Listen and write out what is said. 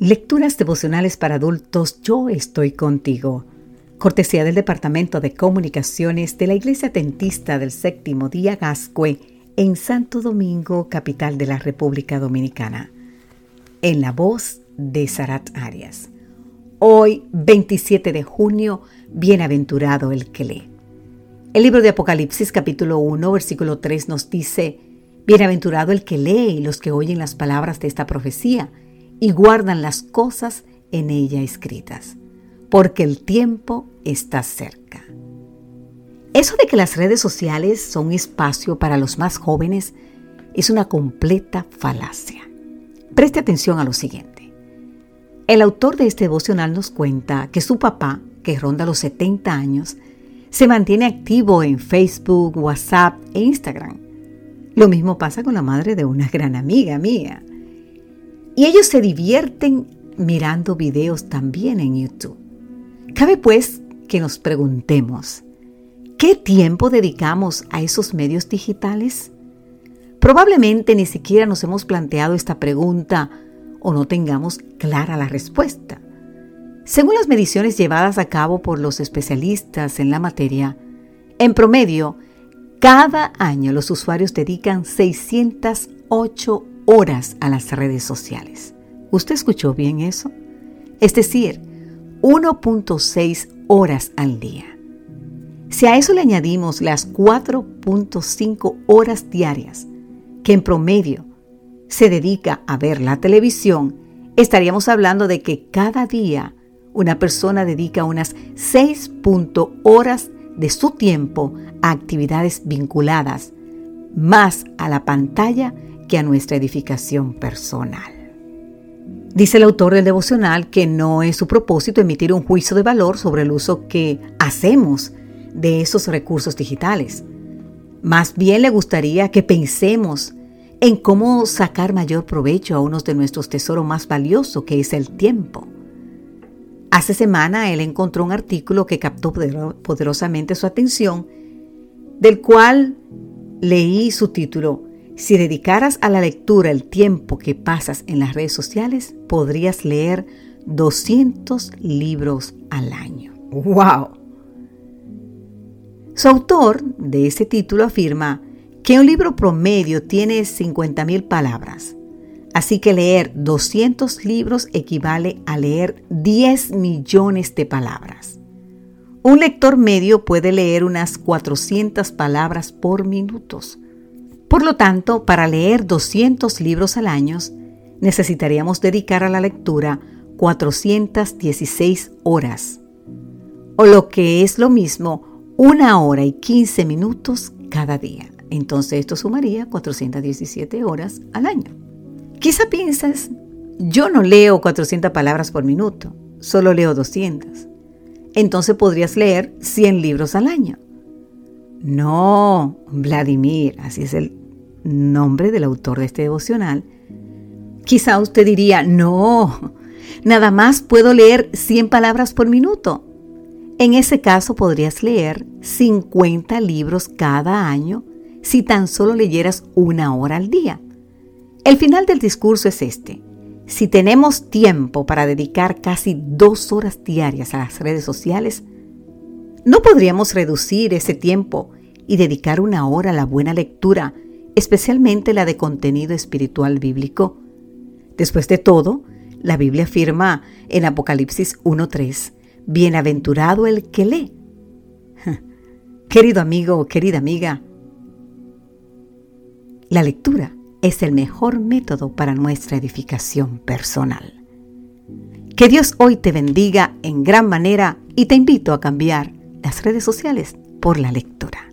Lecturas devocionales para adultos, yo estoy contigo. Cortesía del Departamento de Comunicaciones de la Iglesia Tentista del Séptimo Día Gascue en Santo Domingo, capital de la República Dominicana. En la voz de Sarat Arias. Hoy, 27 de junio, bienaventurado el que lee. El libro de Apocalipsis capítulo 1, versículo 3 nos dice, Bienaventurado el que lee y los que oyen las palabras de esta profecía y guardan las cosas en ella escritas, porque el tiempo está cerca. Eso de que las redes sociales son espacio para los más jóvenes es una completa falacia. Preste atención a lo siguiente. El autor de este devocional nos cuenta que su papá, que ronda los 70 años, se mantiene activo en Facebook, WhatsApp e Instagram. Lo mismo pasa con la madre de una gran amiga mía. Y ellos se divierten mirando videos también en YouTube. Cabe pues que nos preguntemos, ¿qué tiempo dedicamos a esos medios digitales? Probablemente ni siquiera nos hemos planteado esta pregunta o no tengamos clara la respuesta. Según las mediciones llevadas a cabo por los especialistas en la materia, en promedio, cada año los usuarios dedican 608 horas a las redes sociales. ¿Usted escuchó bien eso? Es decir, 1.6 horas al día. Si a eso le añadimos las 4.5 horas diarias que en promedio se dedica a ver la televisión, estaríamos hablando de que cada día una persona dedica unas 6 horas de su tiempo a actividades vinculadas más a la pantalla que a nuestra edificación personal. Dice el autor del devocional que no es su propósito emitir un juicio de valor sobre el uso que hacemos de esos recursos digitales. Más bien le gustaría que pensemos en cómo sacar mayor provecho a uno de nuestros tesoros más valiosos, que es el tiempo. Hace semana él encontró un artículo que captó poderosamente su atención, del cual leí su título, si dedicaras a la lectura el tiempo que pasas en las redes sociales, podrías leer 200 libros al año. ¡Wow! Su autor de ese título afirma que un libro promedio tiene 50.000 palabras. Así que leer 200 libros equivale a leer 10 millones de palabras. Un lector medio puede leer unas 400 palabras por minutos. Por lo tanto, para leer 200 libros al año, necesitaríamos dedicar a la lectura 416 horas, o lo que es lo mismo, una hora y 15 minutos cada día. Entonces esto sumaría 417 horas al año. Quizá pienses, yo no leo 400 palabras por minuto, solo leo 200. Entonces podrías leer 100 libros al año. No, Vladimir, así es el nombre del autor de este devocional. Quizá usted diría, no, nada más puedo leer 100 palabras por minuto. En ese caso podrías leer 50 libros cada año si tan solo leyeras una hora al día. El final del discurso es este. Si tenemos tiempo para dedicar casi dos horas diarias a las redes sociales, ¿no podríamos reducir ese tiempo y dedicar una hora a la buena lectura, especialmente la de contenido espiritual bíblico? Después de todo, la Biblia afirma en Apocalipsis 1.3, Bienaventurado el que lee. Querido amigo querida amiga, la lectura es el mejor método para nuestra edificación personal. Que Dios hoy te bendiga en gran manera y te invito a cambiar las redes sociales por la lectura.